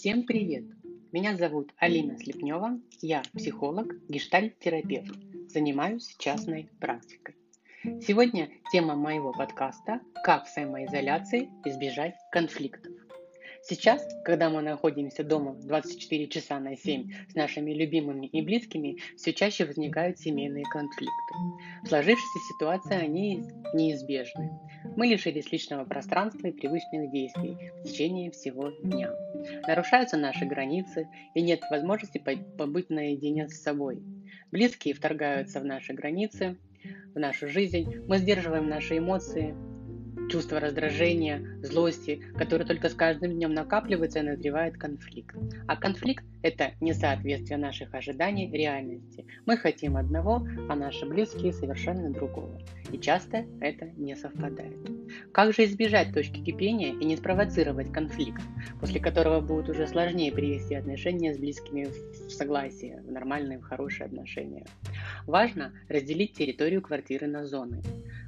Всем привет! Меня зовут Алина Слепнева, я психолог, гештальт-терапевт, занимаюсь частной практикой. Сегодня тема моего подкаста «Как в самоизоляции избежать конфликтов». Сейчас, когда мы находимся дома 24 часа на 7 с нашими любимыми и близкими, все чаще возникают семейные конфликты. В сложившейся ситуации они неизбежны. Мы лишились личного пространства и привычных действий в течение всего дня. Нарушаются наши границы и нет возможности побыть наедине с собой. Близкие вторгаются в наши границы, в нашу жизнь, мы сдерживаем наши эмоции, чувство раздражения, злости, которое только с каждым днем накапливается и назревает конфликт. А конфликт – это несоответствие наших ожиданий реальности. Мы хотим одного, а наши близкие совершенно другого. И часто это не совпадает. Как же избежать точки кипения и не спровоцировать конфликт, после которого будет уже сложнее привести отношения с близкими в согласие, в нормальные, в хорошие отношения? Важно разделить территорию квартиры на зоны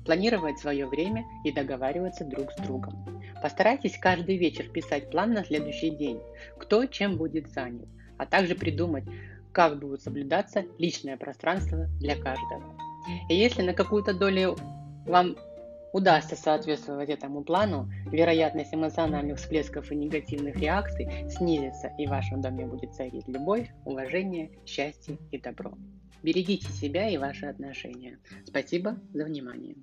планировать свое время и договариваться друг с другом. Постарайтесь каждый вечер писать план на следующий день, кто чем будет занят, а также придумать, как будет соблюдаться личное пространство для каждого. И если на какую-то долю вам удастся соответствовать этому плану, вероятность эмоциональных всплесков и негативных реакций снизится, и в вашем доме будет царить любовь, уважение, счастье и добро. Берегите себя и ваши отношения. Спасибо за внимание.